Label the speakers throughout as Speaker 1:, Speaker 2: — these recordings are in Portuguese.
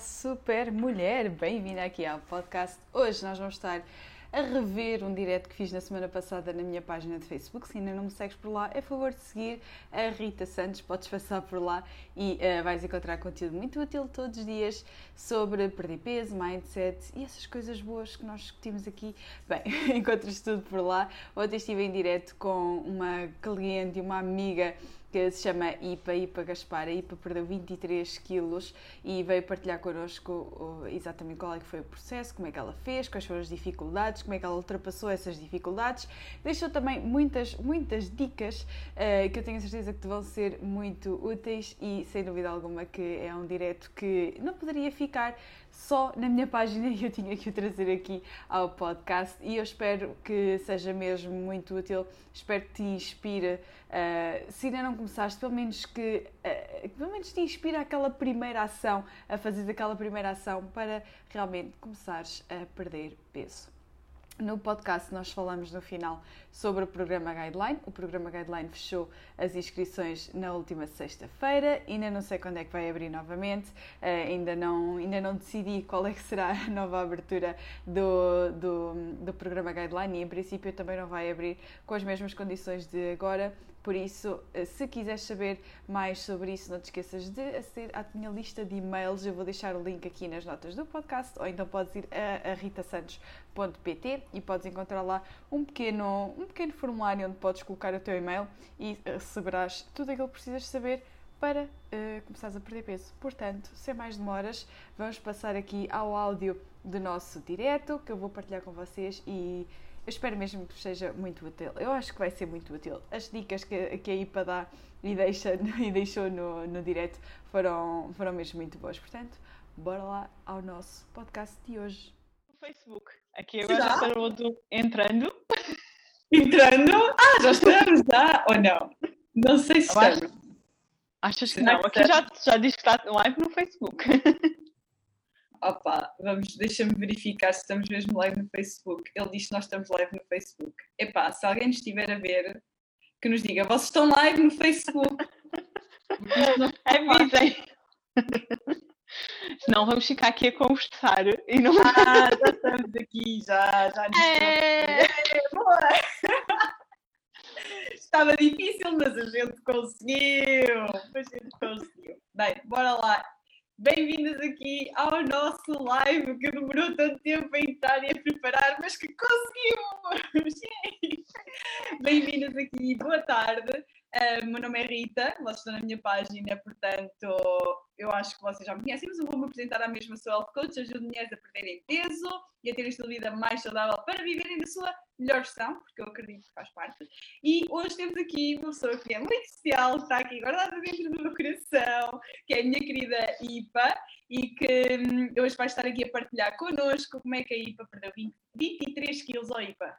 Speaker 1: Super mulher! Bem-vinda aqui ao podcast. Hoje nós vamos estar a rever um direto que fiz na semana passada na minha página de Facebook. Se ainda não me segues por lá, é favor de seguir a Rita Santos. Podes passar por lá e uh, vais encontrar conteúdo muito útil todos os dias sobre perder peso, mindset e essas coisas boas que nós discutimos aqui. Bem, encontras tudo por lá. Ontem estive em direto com uma cliente e uma amiga que se chama IPA, IPA Gaspar. A IPA perdeu 23 quilos e veio partilhar connosco exatamente qual é que foi o processo, como é que ela fez, quais foram as dificuldades, como é que ela ultrapassou essas dificuldades. Deixou também muitas, muitas dicas uh, que eu tenho certeza que te vão ser muito úteis e sem dúvida alguma que é um direto que não poderia ficar só na minha página e eu tinha que o trazer aqui ao podcast e eu espero que seja mesmo muito útil, espero que te inspire. Uh, se ainda não começaste, pelo menos que uh, pelo menos te inspire aquela primeira ação, a fazer aquela primeira ação para realmente começares a perder peso. No podcast nós falamos no final sobre o programa Guideline. O programa Guideline fechou as inscrições na última sexta-feira. Ainda não sei quando é que vai abrir novamente. Uh, ainda, não, ainda não decidi qual é que será a nova abertura do, do, do programa Guideline e em princípio também não vai abrir com as mesmas condições de agora. Por isso, eh, se quiseres saber mais sobre isso, não te esqueças de aceder à minha lista de e-mails. Eu vou deixar o link aqui nas notas do podcast, ou então podes ir a, a ritasantos.pt e podes encontrar lá um pequeno, um pequeno formulário onde podes colocar o teu e-mail e receberás tudo aquilo que precisas saber para uh, começares a perder peso. Portanto, sem mais demoras, vamos passar aqui ao áudio do nosso direto que eu vou partilhar com vocês e eu espero mesmo que seja muito útil. Eu acho que vai ser muito útil. As dicas que, que a IPA dá e, deixa, e deixou no, no direto foram, foram mesmo muito boas. Portanto, bora lá ao nosso podcast de hoje.
Speaker 2: No Facebook. Aqui agora já estamos entrando.
Speaker 3: Entrando? Ah, já estamos, já? Ou não? Não sei se estamos.
Speaker 2: Achas que não? Aqui já, já diz que está live no Facebook.
Speaker 3: opa, vamos, deixa-me verificar se estamos mesmo live no Facebook. Ele diz que nós estamos live no Facebook. Epá, se alguém nos estiver a ver, que nos diga, vocês estão live no Facebook.
Speaker 2: Avisem. Senão vamos ficar aqui a conversar e não.
Speaker 3: Ah, já estamos aqui, já, já é... é, boa! Estava difícil, mas a gente conseguiu! A gente conseguiu. Bem, bora lá. Bem-vindas aqui ao nosso live que demorou tanto tempo a entrar e a preparar, mas que conseguimos! Bem-vindas aqui, boa tarde. Uh, meu nome é Rita, vocês estão na minha página, portanto, eu acho que vocês já me conhecem, mas eu vou-me apresentar à mesma. Sou health coach, ajudo mulheres a perderem peso e a terem um de vida mais saudável para viverem na sua melhor versão, porque eu acredito que faz parte. E hoje temos aqui uma pessoa que é muito especial, está aqui guardada dentro do meu coração, que é a minha querida Ipa, e que hum, hoje vai estar aqui a partilhar connosco como é que a Ipa perdeu 20, 23 quilos, oh Ipa.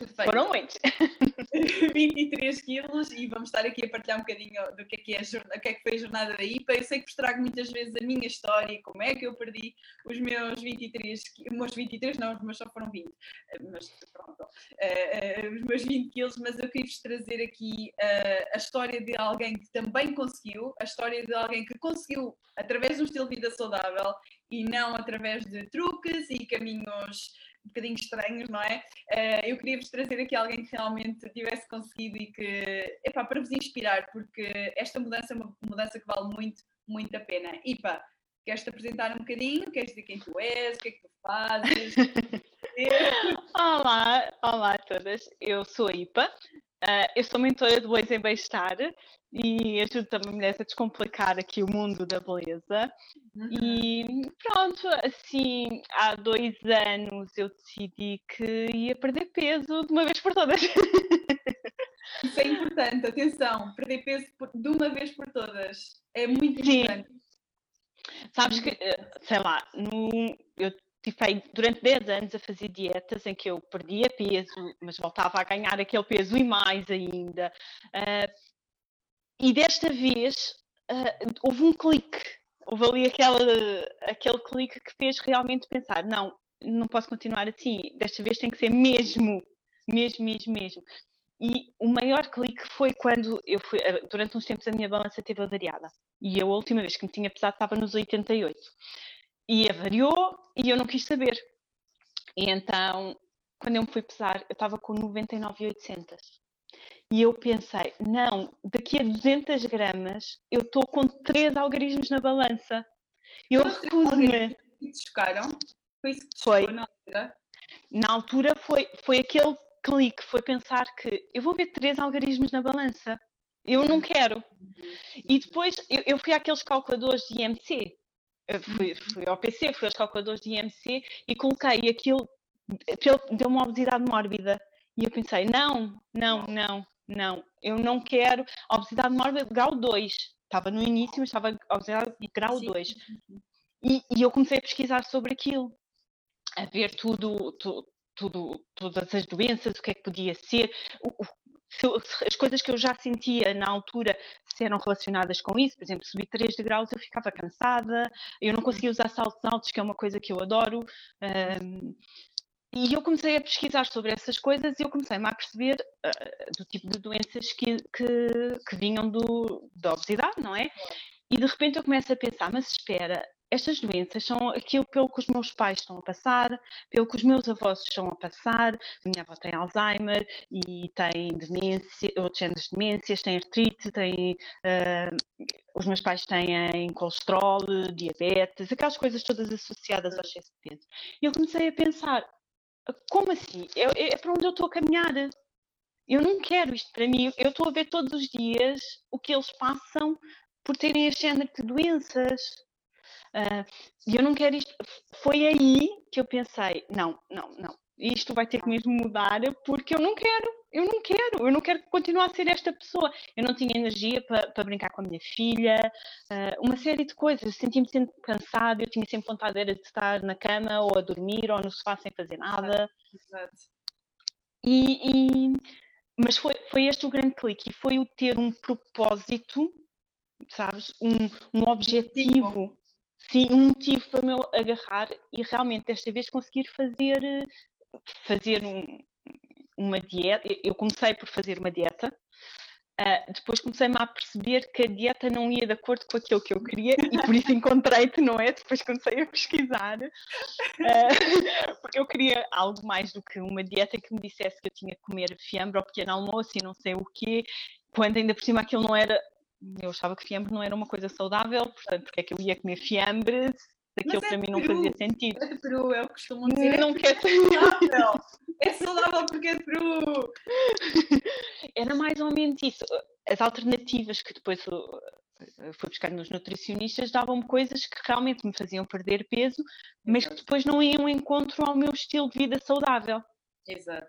Speaker 2: Perfeito. Foram muitos.
Speaker 3: 23 quilos e vamos estar aqui a partilhar um bocadinho do que é que, é a, o que, é que foi a jornada da IPA. Eu sei que vos trago muitas vezes a minha história e como é que eu perdi os meus 23, os meus 23 não, os meus só foram 20, mas pronto, uh, uh, os meus 20 quilos, mas eu queria-vos trazer aqui uh, a história de alguém que também conseguiu, a história de alguém que conseguiu através de um estilo de vida saudável e não através de truques e caminhos um bocadinho estranhos, não é? Uh, eu queria vos trazer aqui alguém que realmente tivesse conseguido e que, epá, para vos inspirar, porque esta mudança é uma mudança que vale muito, muito a pena. Ipa, queres-te apresentar um bocadinho? Queres dizer quem tu és? O que é que tu fazes?
Speaker 2: olá, olá a todas. Eu sou a Ipa. Uh, eu sou mentora do Bois em Bem-Estar e ajudo também mulheres a descomplicar aqui o mundo da beleza. Uhum. E pronto, assim, há dois anos eu decidi que ia perder peso de uma vez por todas.
Speaker 3: Isso é importante
Speaker 1: importante, atenção, perder peso de uma vez por todas. É muito importante. Sim.
Speaker 2: Sabes que, eh, sei lá, no, eu tive durante 10 anos a fazer dietas em que eu perdia peso, mas voltava a ganhar aquele peso e mais ainda. Uh, e desta vez uh, houve um clique, houve ali aquela, aquele clique que fez realmente pensar: não, não posso continuar assim, desta vez tem que ser mesmo, mesmo, mesmo, mesmo. E o maior clique foi quando eu fui, eh, durante uns tempos a minha balança teve avariada. E eu, a última vez que me tinha pesado estava nos 88. E avariou e eu não quis saber. E então, quando eu me fui pesar, eu estava com 99,800. E eu pensei, não, daqui a 200 gramas eu estou com 3 algarismos na balança. Eu recuso-me.
Speaker 1: Foi isso que foi. na altura?
Speaker 2: Na altura foi, foi aquele clique, foi pensar que eu vou ver três algarismos na balança. Eu não quero. E depois eu, eu fui àqueles calculadores de IMC. Eu fui, fui ao PC, fui aos calculadores de IMC e coloquei aquilo, deu uma obesidade mórbida. E eu pensei, não, não, não, não, eu não quero obesidade mórbida grau 2. Estava no início, mas estava obesidade grau 2. E, e eu comecei a pesquisar sobre aquilo a ver tudo, tudo, tudo, todas as doenças, o que é que podia ser, o, as coisas que eu já sentia na altura se eram relacionadas com isso, por exemplo, subir 3 degraus eu ficava cansada, eu não conseguia usar saltos altos, que é uma coisa que eu adoro. Um, e eu comecei a pesquisar sobre essas coisas e eu comecei-me a perceber uh, do tipo de doenças que, que, que vinham do, da obesidade, não é? E de repente eu começo a pensar, mas espera, estas doenças são aquilo pelo que os meus pais estão a passar, pelo que os meus avós estão a passar. Minha avó tem Alzheimer e tem demência, outros géneros de demências, tem artrite, tem, uh, os meus pais têm colesterol, diabetes, aquelas coisas todas associadas ao excesso de peso. E eu comecei a pensar, como assim? É, é para onde eu estou a caminhar? Eu não quero isto para mim. Eu estou a ver todos os dias o que eles passam por terem este género de doenças. Uh, e eu não quero isto. Foi aí que eu pensei: não, não, não, isto vai ter que mesmo mudar porque eu não quero, eu não quero, eu não quero continuar a ser esta pessoa. Eu não tinha energia para, para brincar com a minha filha, uh, uma série de coisas. Sentia-me sempre cansada, eu tinha sempre vontade de estar na cama ou a dormir ou no sofá sem fazer nada. Exato. E, e, mas foi, foi este o grande clique e foi o ter um propósito, sabes? Um, um objetivo sim, um motivo para me agarrar e realmente desta vez conseguir fazer, fazer um, uma dieta. Eu comecei por fazer uma dieta, uh, depois comecei-me a perceber que a dieta não ia de acordo com aquilo que eu queria e por isso encontrei-te, não é? Depois comecei a pesquisar, uh, porque eu queria algo mais do que uma dieta que me dissesse que eu tinha que comer fiambre ao pequeno almoço e não sei o quê, quando ainda por cima aquilo não era eu achava que fiambre não era uma coisa saudável, portanto, porque é que eu ia comer fiambre Aquilo é para mim não fazia sentido.
Speaker 1: É Peru, é o que costumam dizer.
Speaker 2: Não
Speaker 1: é
Speaker 2: quer
Speaker 1: saudável. é saudável porque é Peru.
Speaker 2: Era mais ou menos isso. As alternativas que depois fui buscar nos nutricionistas davam-me coisas que realmente me faziam perder peso, mas que depois não iam em encontro ao meu estilo de vida saudável.
Speaker 1: Exato.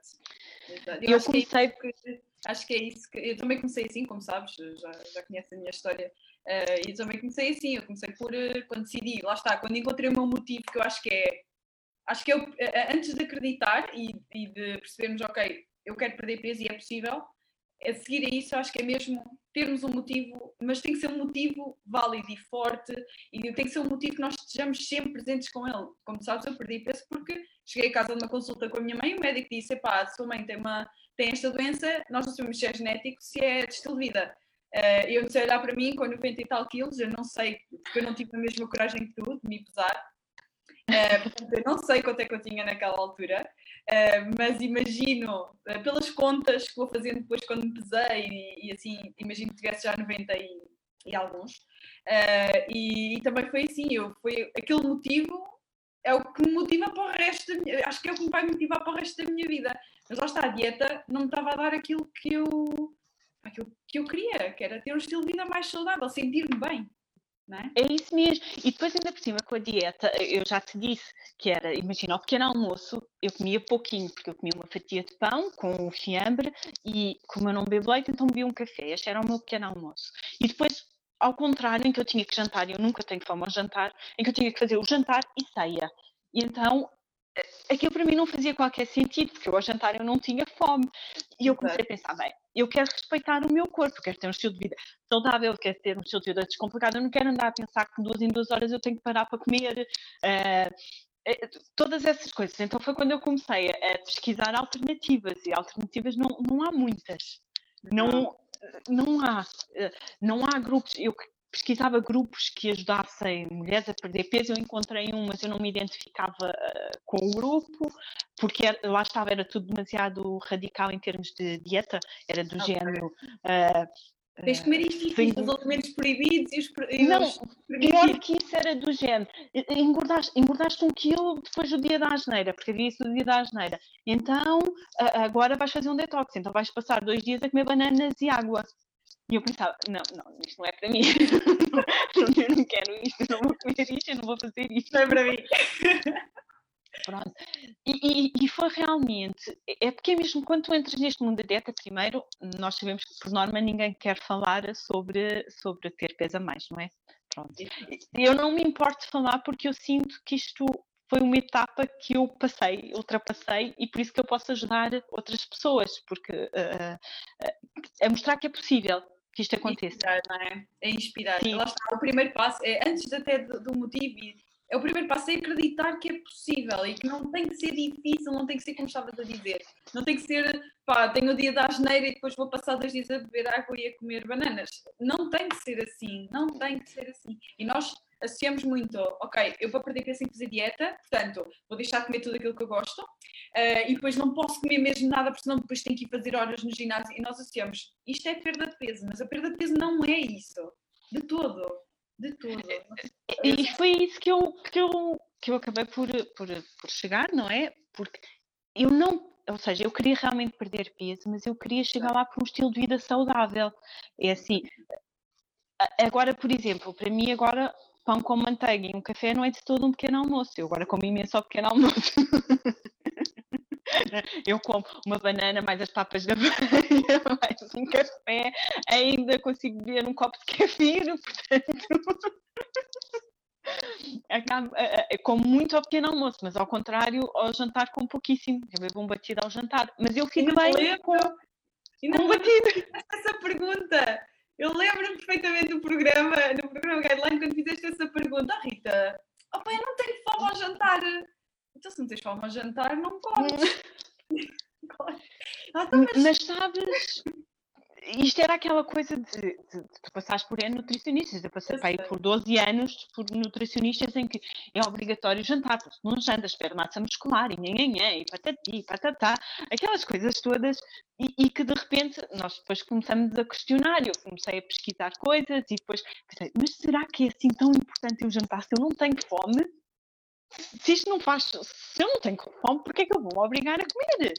Speaker 1: Exato.
Speaker 2: Eu, eu comecei.
Speaker 1: Que acho que é isso que eu também comecei assim, como sabes, já, já conheces a minha história. Uh, e também comecei assim, eu comecei por uh, quando decidi, lá está, quando encontrei o meu motivo, que eu acho que é, acho que eu, uh, antes de acreditar e, e, de percebermos, ok, eu quero perder peso e é possível, a seguir a isso, acho que é mesmo termos um motivo, mas tem que ser um motivo válido e forte e tem que ser um motivo que nós estejamos sempre presentes com ele. Como sabes, eu perdi peso porque cheguei a casa de uma consulta com a minha mãe o médico disse: pá, sua mãe tem uma tem esta doença, nós não sabemos se é genético, se é de de vida. Uh, eu sei olhar para mim com 90 e tal quilos, eu não sei, porque eu não tive a mesma coragem que tu de me pesar. Uh, portanto, eu não sei quanto é que eu tinha naquela altura, uh, mas imagino, pelas contas que vou fazendo depois quando me pesei, e, e assim, imagino que tivesse já 90 e, e alguns. E, e, também foi assim, eu, foi aquele motivo é o que me motiva para o resto da minha, acho que é o que me vai motivar para o resto da minha vida. Mas lá está, a dieta não me estava a dar aquilo que eu, aquilo que eu queria, que era ter um estilo de vida mais saudável, sentir-me bem.
Speaker 2: É? é isso mesmo. E depois, ainda por cima, com a dieta, eu já te disse que era, imagina, ao pequeno almoço, eu comia pouquinho, porque eu comia uma fatia de pão com o fiambre e, como eu não bebo leite, então bebia um café. Este era o meu pequeno almoço. E depois, ao contrário, em que eu tinha que jantar, e eu nunca tenho fome ao jantar, em que eu tinha que fazer o jantar e ceia. E então, aquilo para mim não fazia qualquer sentido, porque eu ao jantar eu não tinha fome. E eu comecei a pensar, bem, eu quero respeitar o meu corpo, quero ter um estilo de vida saudável, quero ter um estilo de vida descomplicado, eu não quero andar a pensar que duas em duas horas eu tenho que parar para comer. Uh, todas essas coisas. Então foi quando eu comecei a, pesquisar alternativas, e alternativas não, não há muitas. Não, não há, eh, não há grupos. Eu pesquisava grupos que ajudassem mulheres a perder peso. Eu encontrei um, mas eu não me identificava uh, com o grupo, porque era, lá estava, era tudo demasiado radical em termos de dieta, era do okay. género. Uh,
Speaker 1: Tens de comer isto, os alimentos proibidos e os, e
Speaker 2: Não, os pior que isso era do género. Engordaste, engordaste um quilo depois do dia da asneira, porque havia isso do dia da asneira. Então, agora vais fazer um detox. Então vais passar dois dias a comer bananas e água. E eu pensava, não, não, isto não é para mim. eu não quero isto, eu não vou comer isto, eu não vou fazer isto.
Speaker 1: Não é para mim.
Speaker 2: Pronto. E, e, e, foi realmente, é porque é mesmo quando tu entras neste mundo da dieta, primeiro, nós sabemos que por norma ninguém quer falar sobre, sobre ter peso a mais, não é? Pronto. Eu não me importo de falar porque eu sinto que isto foi uma etapa que eu passei, ultrapassei e por isso que eu posso ajudar outras pessoas, porque uh, uh, a mostrar que é possível que isto aconteça.
Speaker 1: Inspirar, não é? É inspirar. Sim. Lá está, o primeiro passo é antes até do, do motivo é o primeiro passo é acreditar que é possível e que não tem que ser difícil, não tem que ser como estavas a dizer. Não tem que ser, pá, tenho o dia da asneira e depois vou passar dois dias a beber água e a comer bananas. Não tem que ser assim, não tem que ser assim. E nós associamos muito, ok, eu vou perder peso sem fazer dieta, portanto, vou deixar de comer tudo aquilo que eu gosto uh, e depois não posso comer mesmo nada, porque senão depois tenho que ir fazer horas no ginásio. E nós associamos, isto é perda de peso, mas a perda de peso não é isso, de todo. De tudo.
Speaker 2: E foi isso que eu, que eu, que eu acabei por, por, por chegar, não é? Porque eu não ou seja, eu queria realmente perder peso, mas eu queria chegar lá com um estilo de vida saudável. É assim, agora, por exemplo, para mim agora pão com manteiga e um café não é de todo um pequeno almoço. Eu agora como imenso ao pequeno almoço. Eu como uma banana, mais as papas da banha, mais um café, ainda consigo beber um copo de café, portanto. Acabo, como muito ao pequeno almoço, mas ao contrário, ao jantar com pouquíssimo. Eu bebo um batido ao jantar, mas eu fico bem lembro. com, com um batido.
Speaker 1: Essa pergunta, eu lembro perfeitamente do programa, no programa Guideline, quando fizeste essa pergunta, oh, Rita, oh, pai, eu não tenho fome ao jantar. Então, se não tens fome a jantar, não comes.
Speaker 2: ah, então, mas... mas sabes, isto era aquela coisa de, de, de tu passares por nutricionistas. Eu passei aí por 12 anos por nutricionistas em que é obrigatório jantar, porque não jantas, perde massa muscular, e nhanhanhã, e patati, e patatá, aquelas coisas todas, e, e, que de repente nós depois começamos a questionar. Eu comecei a pesquisar coisas e depois pensei, mas será que é assim tão importante eu jantar se eu não tenho fome? Se isto não faz, se eu não tenho fome, porquê é que eu vou obrigar a comer?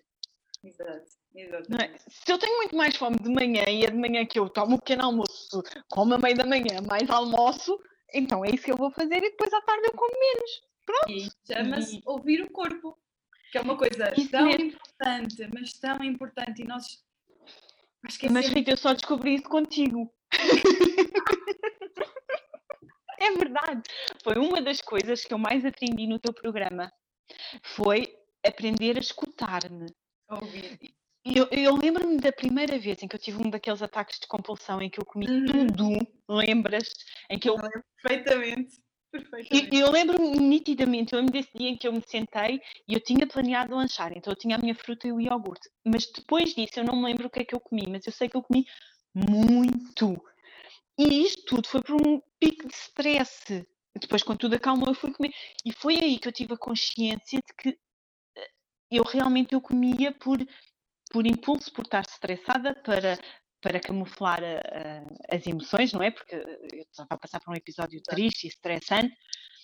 Speaker 1: Exato, exato.
Speaker 2: É? Se eu tenho muito mais fome de manhã e é de manhã que eu tomo um pequeno almoço, como a meio da manhã, mais almoço, então é isso que eu vou fazer e depois à tarde eu como menos. Pronto.
Speaker 1: E chama-se e... ouvir o corpo, que é uma coisa isso tão mesmo. importante, mas tão importante e nós.
Speaker 2: Mas Rita, eu só descobri isso contigo. É verdade. Foi uma das coisas que eu mais aprendi no teu programa. Foi aprender a escutar-me. Eu, eu lembro-me da primeira vez em que eu tive um daqueles ataques de compulsão em que eu comi uhum. tudo, lembras? Em que eu. eu
Speaker 1: lembro perfeitamente.
Speaker 2: Perfeitamente. Eu, eu lembro-me nitidamente, eu lembro desse dia em que eu me sentei e eu tinha planeado lanchar, então eu tinha a minha fruta e o iogurte. Mas depois disso eu não me lembro o que é que eu comi, mas eu sei que eu comi muito. E isto tudo foi por um pico de stress. Depois, quando tudo acalmou, eu fui comer. E foi aí que eu tive a consciência de que eh, eu realmente eu comia por, por impulso, por estar estressada, para, para camuflar a, a, as emoções, não é? Porque eu estava a passar por um episódio triste e estressante.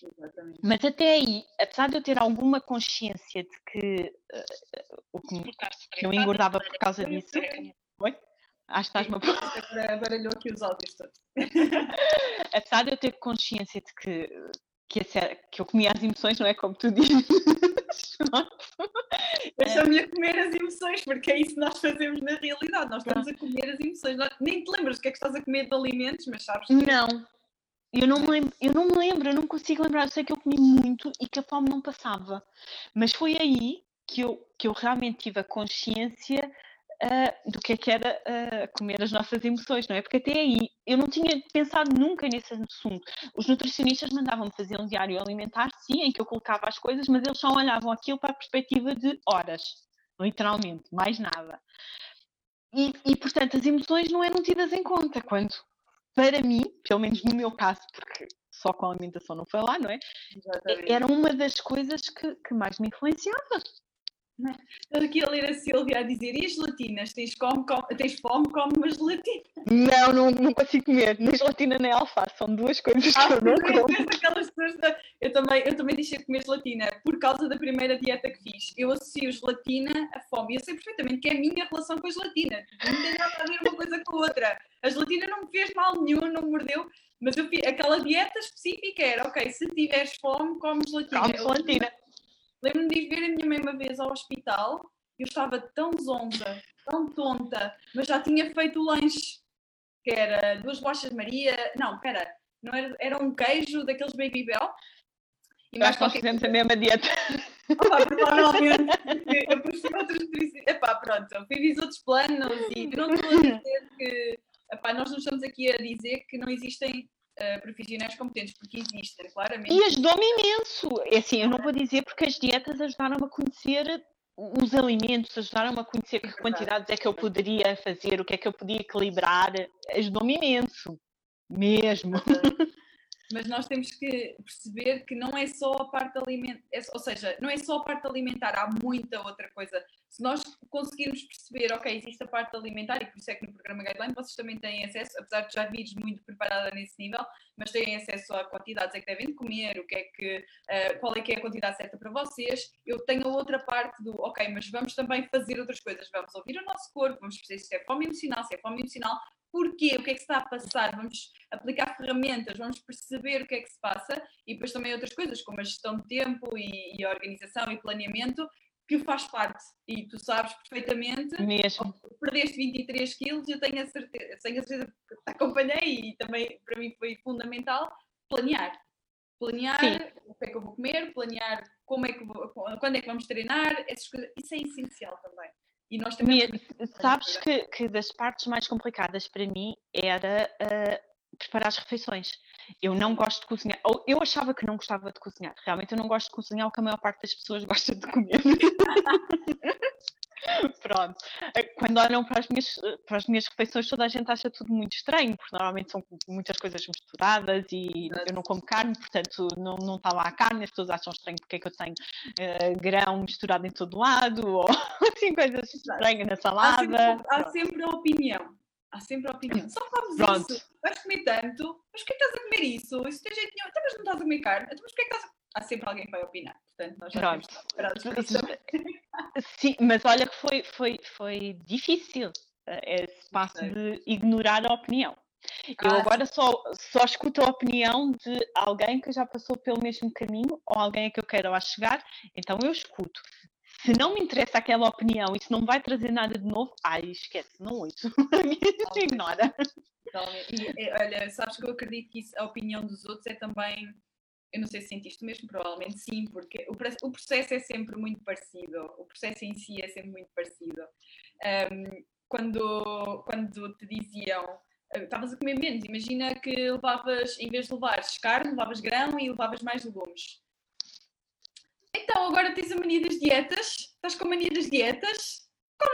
Speaker 2: Exatamente. Mas até aí, apesar de eu ter alguma consciência de que uh, o que eu engordava por causa disso, Oi? Acho que estás-me a
Speaker 1: Agora baralhou aqui os áudios todos.
Speaker 2: Apesar de eu ter consciência de que, que, esse- que eu comia as emoções, não é como tu dizes.
Speaker 1: Eu chamo-lhe a comer as emoções, porque é isso que nós fazemos na realidade. Nós estamos a comer as emoções. Nem te lembras do que é que estás a comer de alimentos, mas sabes que
Speaker 2: Não. Eu não, me lembro, eu não me lembro, eu não consigo lembrar. Eu sei que eu comi muito e que a fome não passava. Mas foi aí que eu, que eu realmente tive a consciência ah, do que é que era ah, comer as nossas emoções, não é? Porque até aí eu não tinha pensado nunca nesse assunto. Os nutricionistas mandavam-me fazer um diário alimentar, sim, em que eu colocava as coisas, mas eles só olhavam aquilo para a perspectiva de horas, literalmente, mais nada. E, e, portanto, as emoções não eram tidas em conta quando, para mim, pelo menos no meu caso, porque só com a alimentação não foi lá, não é?
Speaker 1: Exatamente.
Speaker 2: Era uma das coisas que, que mais me influenciava.
Speaker 1: Estou aqui a ler a Silvia a dizer: e as gelatinas? Tens, come, come- tens fome, come uma gelatina.
Speaker 2: Não, não, não consigo comer, nem gelatina nem alface, são duas coisas que
Speaker 1: Ah,
Speaker 2: eu não como.
Speaker 1: és daquelas pessoas da- eu, também, eu também deixei de comer gelatina por causa da primeira dieta que fiz. Eu associo gelatina à fome. Eu sei perfeitamente que é a minha relação com a gelatina. Não tem nada a ver uma coisa com a outra. A gelatina não me fez mal nenhum, não me mordeu. Mas eu aquela dieta específica era: ok, se tiveres fome, come gelatina.
Speaker 2: Como
Speaker 1: Eu
Speaker 2: gelatina.
Speaker 1: Lembro-me de ir ver a minha mãe uma vez ao hospital. Eu estava tão zonza, tão tonta, mas já tinha feito o lanche, que era duas bolachas de Maria. Não, espera, não era, era um queijo daqueles Baby Bell. E mais qualquer
Speaker 2: fizemos a mesma dieta.
Speaker 1: Opa, provavelmente. Eu prefiro outros. Epá, pronto, eu fiz outros planos e não estou a dizer que. Epá, nós não estamos aqui a dizer que não existem eh, profissionais competentes, porque existem, claramente.
Speaker 2: E ajudou-me imenso. É assim, eu não vou dizer porque as dietas ajudaram-me a conhecer os alimentos, ajudaram-me a conhecer que
Speaker 1: verdade.
Speaker 2: quantidades é que eu poderia fazer, o que é que eu podia equilibrar. Ajudou-me imenso. Mesmo.
Speaker 1: mas nós temos que perceber que não é só a parte alimentar, ou seja, não é só a parte alimentar, há muita outra coisa. Se nós conseguirmos perceber, ok, existe a parte alimentar, e por isso é que no programa Guideline vocês também têm acesso, apesar de já vires muito preparada nesse nível, mas têm acesso a quantidades é que devem de comer, o que é que, eh, qual é que é a quantidade certa para vocês. Eu tenho a outra parte do, ok, mas vamos também fazer outras coisas, vamos ouvir o nosso corpo, vamos perceber se é fome emocional, se é fome emocional, porquê, o que é que se está a passar, vamos aplicar ferramentas, vamos perceber o que é que se passa e depois também outras coisas, como a gestão de tempo e, e a organização e planeamento, que faz parte. E tu sabes perfeitamente,
Speaker 2: Mesmo.
Speaker 1: perdeste 23 quilos, eu tenho a certeza, tenho a certeza que te acompanhei e também para mim foi fundamental planear. Planear
Speaker 2: Sim.
Speaker 1: o que é que eu vou comer, planear como é que vou- quando é que vamos treinar, essas coisas, isso é essencial também. E nós também
Speaker 2: Sabes que, que das partes mais complicadas para mim era ah, preparar as refeições. Eu não gosto de cozinhar. Ou eu achava que não gostava de cozinhar. Realmente eu não gosto de cozinhar o que a maior parte das pessoas gosta de comer. Pronto. Eh, Quando olham para as, minhas, para as minhas refeições, toda a gente acha tudo muito estranho, porque normalmente são muitas coisas misturadas e eu não como carne, portanto não, não está lá a carne, as pessoas acham estranho porque é que eu tenho eh, grão misturado em todo lado, ou assim, coisas estranhas na
Speaker 1: há
Speaker 2: salada.
Speaker 1: sempre, há sempre a opinião. Há sempre a opinião. Só comes
Speaker 2: Pronto.
Speaker 1: isso, vais comer tanto, mas porquê que estás a comer isso? Isso tem jeito nenhum. Então, mas não estás a comer carne, então, mas porquê que estás a... Há sempre alguém que vai opinar. Portanto, nós já
Speaker 2: Pronto.
Speaker 1: também.
Speaker 2: Sim, mas olha que foi, foi, foi difícil eh, esse passo de ignorar a opinião. Eu
Speaker 1: Ah,
Speaker 2: agora só, só escuto a opinião de alguém que já passou pelo mesmo caminho ou alguém a que eu quero lá chegar, então eu escuto. Se não me interessa aquela opinião e se não vai trazer nada de novo, ai, esquece, não ouço. Ignora.
Speaker 1: E, olha, sabes que eu acredito que isso- a opinião dos outros é também. Eu não sei se sentiste mesmo, provavelmente sim, porque o, o processo é sempre muito parecido. O processo em si é sempre muito parecido. Ahm, quando, quando te diziam ah, estavas a comer menos, imagina que levavas, em vez de levares carne, levavas grão e levavas mais legumes. Então agora tens a mania das dietas, estás com a mania das dietas,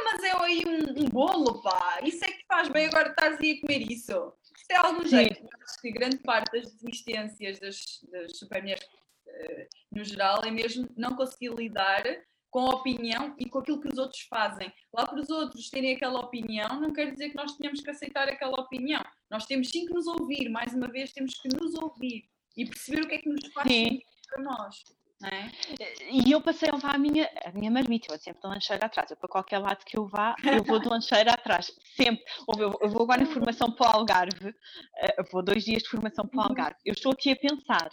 Speaker 1: mas é aí um, um bolo, pá. Isso é que faz bem agora estás aí a comer isso. Isto é algum
Speaker 2: Sim.
Speaker 1: jeito. Acho que grande parte das desistências das, das supermulheres, eh, no geral, é mesmo não conseguir lidar com a opinião e com aquilo que os outros fazem. Lá para os outros terem aquela opinião, não quer dizer que nós tenhamos que aceitar aquela opinião. Nós temos sim que nos ouvir, mais uma vez, temos que nos ouvir e perceber o que é que nos faz
Speaker 2: Sim.
Speaker 1: sentido para nós. É?
Speaker 2: E eu passei a levar a minha, a minha marmita, eu vou sempre de lancheira atrás. Eu, para qualquer lado que eu vá, eu vou de lancheira atrás. Sempre. Eu, eu vou agora em formação para o Algarve, uh, vou dois dias de formação para o uhum. Algarve. Eu estou aqui a pensar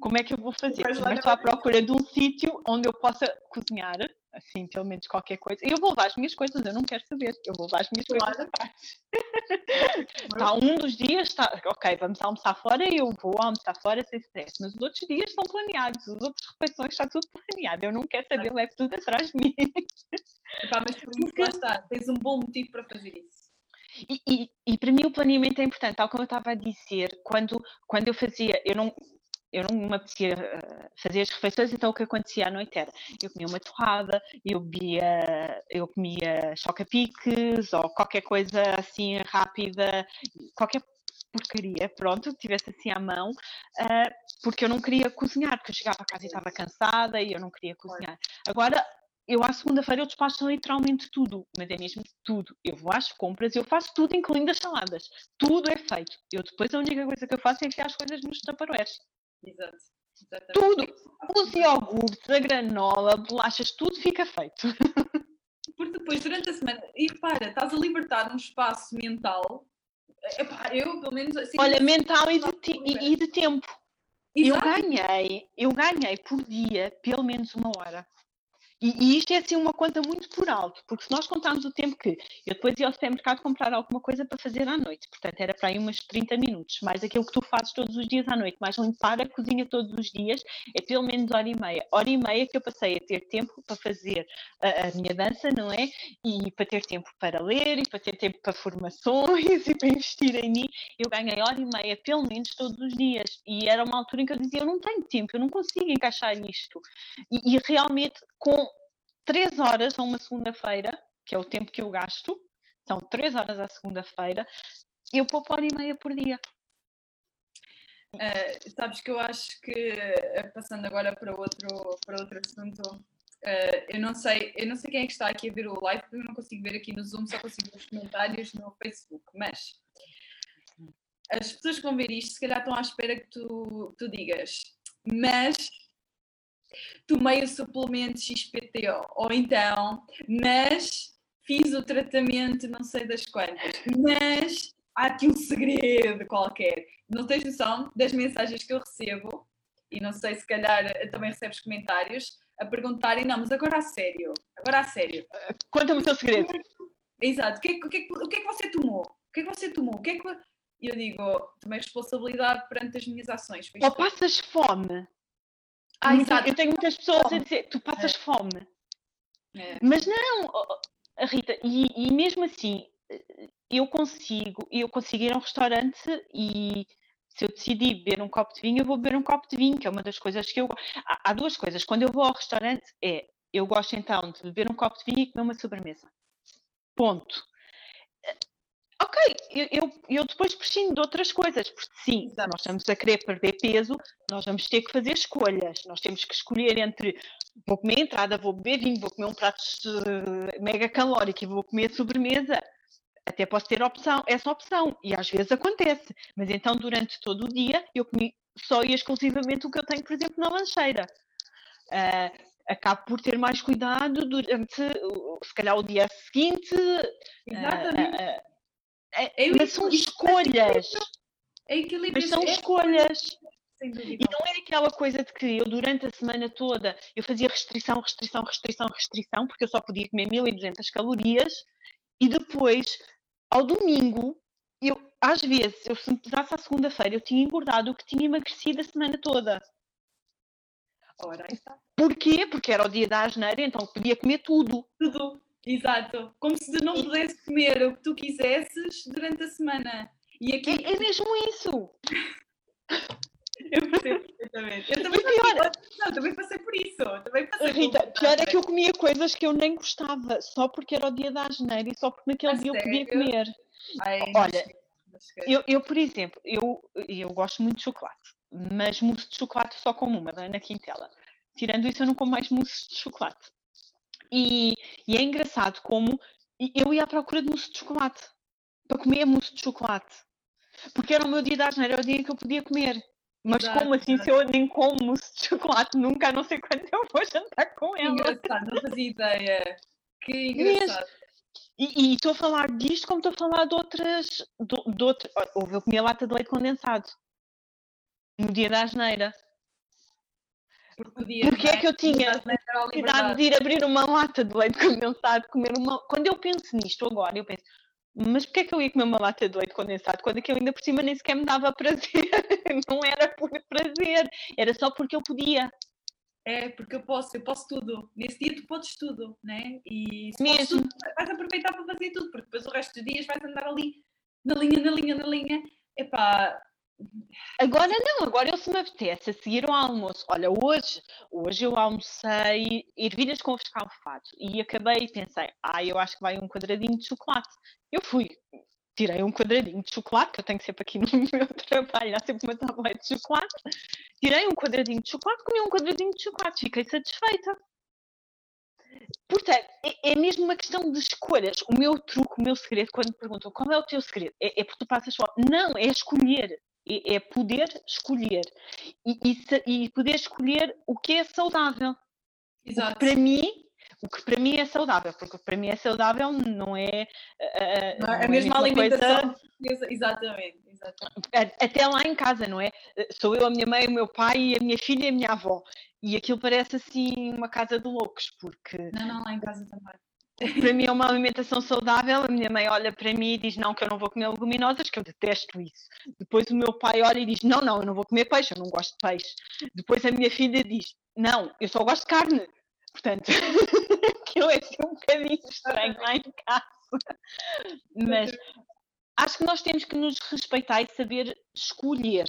Speaker 2: como é que eu vou fazer. Primeiro estou à procura de um sítio onde eu possa cozinhar assim, pelo menos qualquer coisa. E eu vou levar as minhas coisas, eu não quero saber, eu vou levar as minhas coisas atrás. está um dos dias, está, ok, vamos almoçar fora, eu vou almoçar fora sem stress, mas os outros dias estão planeados, os outros refeições está tudo planeado, eu não quero saber, levo tudo atrás de mim.
Speaker 1: Epá, mas por isso, lá está, tens um bom motivo para fazer isso.
Speaker 2: E, e, e, para mim o planeamento é importante, tal como eu estava a dizer, quando, quando eu fazia, eu não, eu não me apetecia eh, fazer as refeições, então o que acontecia à noite era, eu comia uma torrada, eu bebia, eu comia choca-piques, ou qualquer coisa assim rápida, qualquer porcaria, pronto, que tivesse assim à mão, uh, porque eu não queria cozinhar, porque eu chegava a casa e estava cansada e eu não queria cozinhar. Agora, eu à segunda-feira eu despacho literalmente tudo, mas é mesmo tudo. Eu vou às compras, eu faço tudo, incluindo as saladas. Tudo é feito. Eu depois a única coisa que eu faço é enfiar as coisas nos taparoeiros.
Speaker 1: Exato. Exatamente.
Speaker 2: Tudo, os iogurtes, a granola, bolachas, tudo fica feito.
Speaker 1: Porque depois, durante a semana, e para, estás a libertar um espaço mental. Epá, eu, pelo menos, assim.
Speaker 2: Olha, mental e de, e, e de tempo. Exato. Eu ganhei, eu ganhei por dia pelo menos uma hora. E, e, isto é assim uma conta muito por alto, porque se nós contarmos o tempo que eu depois ia ao supermercado comprar alguma coisa para fazer à noite, portanto era para aí umas 30 minutos, mais aquilo que tu fazes todos os dias à noite, mais limpar a cozinha todos os dias, é pelo menos hora e meia. Hora e meia que eu passei a ter tempo para fazer a, a minha dança, não é? E para ter tempo para ler, e para ter tempo para formações, e para investir em mim. Eu ganhei hora e meia, pelo menos todos os dias. E era uma altura em que eu dizia: eu não tenho tempo, eu não consigo encaixar isto. E, e realmente, com três horas a uma segunda-feira, que é o tempo que eu gasto, são três horas à segunda-feira, eu poupo hora e meia por dia.
Speaker 1: Uh, sabes que eu acho que, eh, passando agora para outro, para outro assunto, uh, eu, não sei, eu não sei quem é que está aqui a ver o live, porque eu não consigo ver aqui no Zoom, só consigo ver os comentários no Facebook, mas as pessoas que vão ver isto, se calhar estão à espera que tu, tu digas, mas tomei o suplemento XPTO, ou então, mas fiz o tratamento não sei das quantas, mas há aqui um segredo qualquer. Não tens noção das mensagens que eu recebo, e não sei se calhar também recebes comentários, a perguntarem, não, mas agora a sério, agora a sério.
Speaker 2: Conta-me o teu segredo.
Speaker 1: Exato, o que, é, o, que é, o que é que você tomou? O que é que você tomou? O que é que... E eu digo, tomei responsabilidade perante as minhas ações.
Speaker 2: Ou passas fome. Ah, exato. Eu tenho muitas pessoas a dizer, tu passas é. fome. É. Mas não, Rita, e, e, mesmo assim, eu consigo, eu consigo ir a um restaurante e se eu decidir beber um copo de vinho, eu vou beber um copo de vinho, que é uma das coisas que eu. Há, há duas coisas. Quando eu vou ao restaurante, é eu gosto então de beber um copo de vinho e comer uma sobremesa. Ponto ok, eu, eu, eu, depois prescindo de outras coisas, porque sim, nós estamos a querer perder peso, nós vamos ter que fazer escolhas, nós temos que escolher entre vou comer entrada, vou beber vinho, vou comer um prato uh, mega calórico e vou comer sobremesa. Até posso ter opção, essa opção, e às vezes acontece, mas então durante todo o dia eu comi só e exclusivamente o que eu tenho, por exemplo, na lancheira. Uh, acabo por ter mais cuidado durante, se calhar, o dia seguinte.
Speaker 1: Exatamente. Uh,
Speaker 2: é, é mas são escolhas.
Speaker 1: É
Speaker 2: mas são é escolhas. E não é aquela coisa de que eu durante a semana toda eu fazia restrição, restrição, restrição, restrição, porque eu só podia comer 1200 calorias e depois, ao domingo, eu, às vezes, eu, se me pesasse à segunda-feira, eu tinha engordado o que tinha emagrecido a semana toda.
Speaker 1: Ora, está.
Speaker 2: Porquê? Porque era o dia da asneira, então podia comer tudo.
Speaker 1: Tudo. Exato. Como se não pudesse comer o que tu quisesses durante a semana.
Speaker 2: E aqui... é, é mesmo isso.
Speaker 1: Eu percebo perfeitamente. Eu também, pior... não, também passei por isso. Também passei
Speaker 2: Rita,
Speaker 1: por...
Speaker 2: pior é que eu comia coisas que eu nem gostava, só porque era o dia da asneira e só porque naquele a dia sério? eu podia comer. Ai, Olha, eu, eu, por exemplo, eu, eu gosto muito de chocolate, mas mousse de chocolate só como uma, da Ana Quintela. Tirando isso, eu não como mais mousse de chocolate. E, e é engraçado como eu ia à procura de mousse de chocolate para comer mousse de chocolate porque era o meu dia de asneira, era o dia que eu podia comer. Mas
Speaker 1: Exato,
Speaker 2: como assim, se eu nem como mousse de chocolate nunca, a não sei quando eu vou jantar com ela.
Speaker 1: engraçado, não fazia ideia. Que engraçado.
Speaker 2: E e estou a falar disto como estou a falar de outras. De, de outra- houve eu comi a lata de leite condensado. No dia da asneira.
Speaker 1: Porque.
Speaker 2: Porque é que eu tinha
Speaker 1: a
Speaker 2: necessidade de ir abrir uma lata de leite condensado, comer uma. Quando eu penso nisto agora, eu penso, mas porquê é que eu ia comer uma lata de leite condensado quando aquilo ainda por cima nem sequer me dava prazer? Não era por prazer, era só porque eu podia.
Speaker 1: É, porque eu posso, eu posso tudo. Nesse dia tu podes tudo, né? E se
Speaker 2: Mesmo.
Speaker 1: tudo, vais aproveitar para fazer tudo, porque depois o resto dos dias vais andar ali na linha, na linha, na linha. Epá,
Speaker 2: Agora não, agora eu se me apetece a seguir ao almoço. Olha, hoje, hoje eu almocei ervilhas com escalfado e acabei e pensei, ah, eu acho que vai um quadradinho de chocolate. Eu fui, tirei um quadradinho de chocolate, que eu tenho sempre aqui no meu trabalho, há sempre uma tablete de chocolate. Tirei um quadradinho de chocolate, comi um quadradinho de chocolate, fiquei satisfeita. Portanto, é, é mesmo uma questão de escolhas. O meu truque, o meu segredo, quando me perguntam qual é o teu segredo, é, é porque tu passas só. Não, é escolher. É, é poder escolher. E, e e poder escolher o que é saudável.
Speaker 1: Exato.
Speaker 2: para mim, o que para mim é saudável, porque para mim é saudável não é, ah,
Speaker 1: Não é
Speaker 2: não
Speaker 1: a mesma
Speaker 2: coisa-
Speaker 1: alimentação portuguesa. Exatamente, exatamente.
Speaker 2: até lá em casa, não é? Eh, Sou eu, a minha mãe, o meu pai, a minha filha e a minha avó. E aquilo parece assim uma casa de loucos, porque
Speaker 1: Não, não, lá em casa também.
Speaker 2: Para mim é uma alimentação saudável. A minha mãe olha para mim e diz: Não, que eu não vou comer leguminosas, que eu detesto isso. Depois o meu pai olha e diz: Não, não, eu não vou comer peixe, eu não gosto de peixe. Depois a minha filha diz: Não, eu só gosto de carne. Portanto, aquilo é assim um bocadinho estranho lá em casa. Mas acho que nós temos que nos respeitar e saber escolher.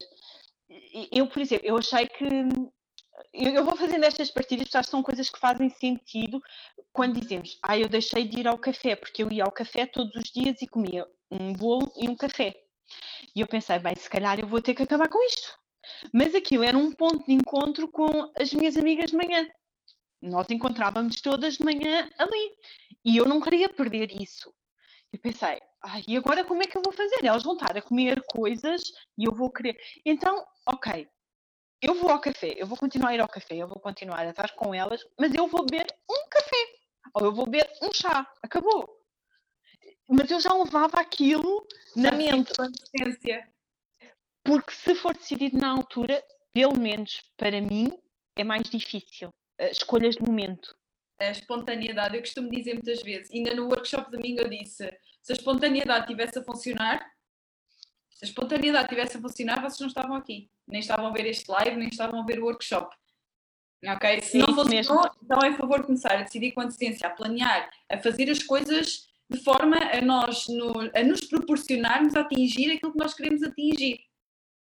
Speaker 2: Eu, por exemplo, eu achei que. Eu vou fazendo estas partilhas, porque são coisas que fazem sentido quando dizemos, ah, eu deixei de ir ao café, porque eu ia ao café todos os dias e comia um bolo e um café. E eu pensei, bem, se calhar eu vou ter que acabar com isto. Mas aquilo era um ponto de encontro com as minhas amigas de manhã. Nós encontrávamos todas de manhã ali. E eu não queria perder isso. Eu pensei, ai, e agora como é que eu vou fazer? Elas vão estar a comer coisas e eu vou querer. Então, ok, eu vou ao café, eu vou continuar a ir ao café, eu vou continuar a estar com elas, mas eu vou beber um café. Ou eu vou beber um chá. Acabou. Mas eu já levava aquilo na
Speaker 1: Já
Speaker 2: mente. Porque se for decidido na altura, pelo menos para mim, é mais difícil. Eh, Escolhas de momento.
Speaker 1: A espontaneidade, eu costumo dizer muitas vezes, ainda no workshop de domingo eu disse, se a espontaneidade tivesse a funcionar, se a espontaneidade tivesse a funcionar, vocês não estavam aqui, nem estavam a ver este live, nem estavam a ver o workshop. Ok? Se
Speaker 2: É
Speaker 1: não
Speaker 2: isso
Speaker 1: funcionou, então é favor começar a decidir com antecedência, a planear, a fazer as coisas de forma a nós no- a nos proporcionarmos a atingir aquilo que nós queremos atingir.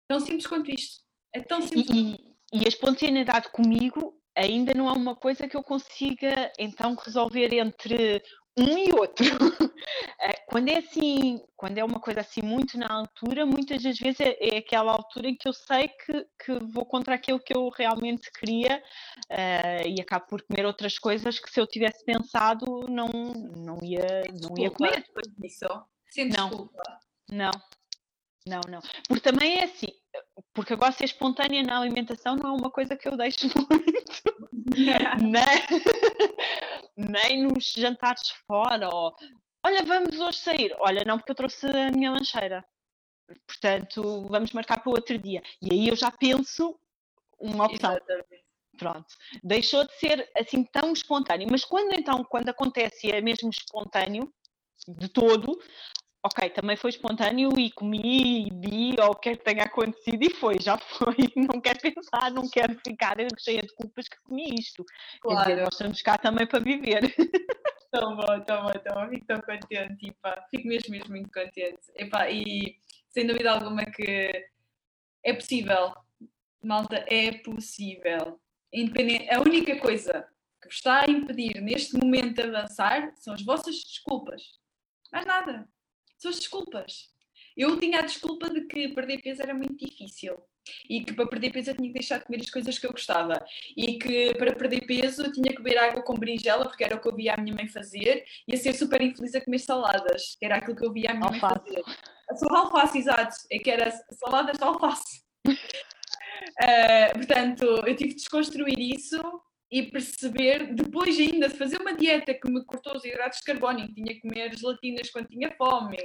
Speaker 1: Tão simples quanto isto. É tão simples.
Speaker 2: E- e a espontaneidade comigo ainda não é uma coisa que eu consiga então resolver entre um e outro. Eh, Quando é assim, quando é uma coisa assim muito na altura, muitas das vezes é, é aquela altura em que eu sei que, que vou contra aquilo que eu realmente queria eh, e acabo por comer outras coisas que se eu tivesse pensado não, não, ia, não ia
Speaker 1: Desculpa,
Speaker 2: comer.
Speaker 1: depois disso.
Speaker 2: Não.
Speaker 1: culpa.
Speaker 2: Não, não, não. Porque também é assim, porque agora ser espontânea na alimentação não é uma coisa que eu deixo muito, nem, nem nos jantares fora, ou olha, vamos hoje sair. Olha, não, porque eu trouxe a minha lancheira. Portanto, vamos marcar para o outro dia. E aí eu já penso uma opção.
Speaker 1: Exatamente.
Speaker 2: Pronto. Deixou de ser assim tão espontâneo. Mas quando então, quando acontece e é mesmo espontâneo, de todo, ok, também foi espontâneo e comi e bi, ou o que é que tenha acontecido, e foi, já foi. Não quero pensar, não quero ficar cheia de culpas que comi isto. Quer dizer,
Speaker 1: Claro.
Speaker 2: nós estamos cá também para viver.
Speaker 1: Tão bom, tão bom, tão bom. Fico tão contente, epá. Fico mesmo, mesmo muito contente. Epá, e sem dúvida alguma que é possível. Malta, é possível. Independente, a única coisa que vos está a impedir neste momento de avançar são as vossas desculpas. Mais nada. São as desculpas. Eu tinha a desculpa de que perder peso era muito difícil. E que para perder peso eu tinha que deixar de comer as coisas que eu gostava. E que para perder peso eu tinha que beber água com berinjela, porque era o que eu via a minha mãe fazer, e a ser super infeliz a comer saladas, que era aquilo que eu via a minha
Speaker 2: Alface.
Speaker 1: mãe fazer. Só alface, exato. É que era saladas de alface. Uh, portanto, eu tive de desconstruir isso e perceber, depois ainda de fazer uma dieta que me cortou os hidratos de carbono, tinha que comer gelatinas quando tinha fome,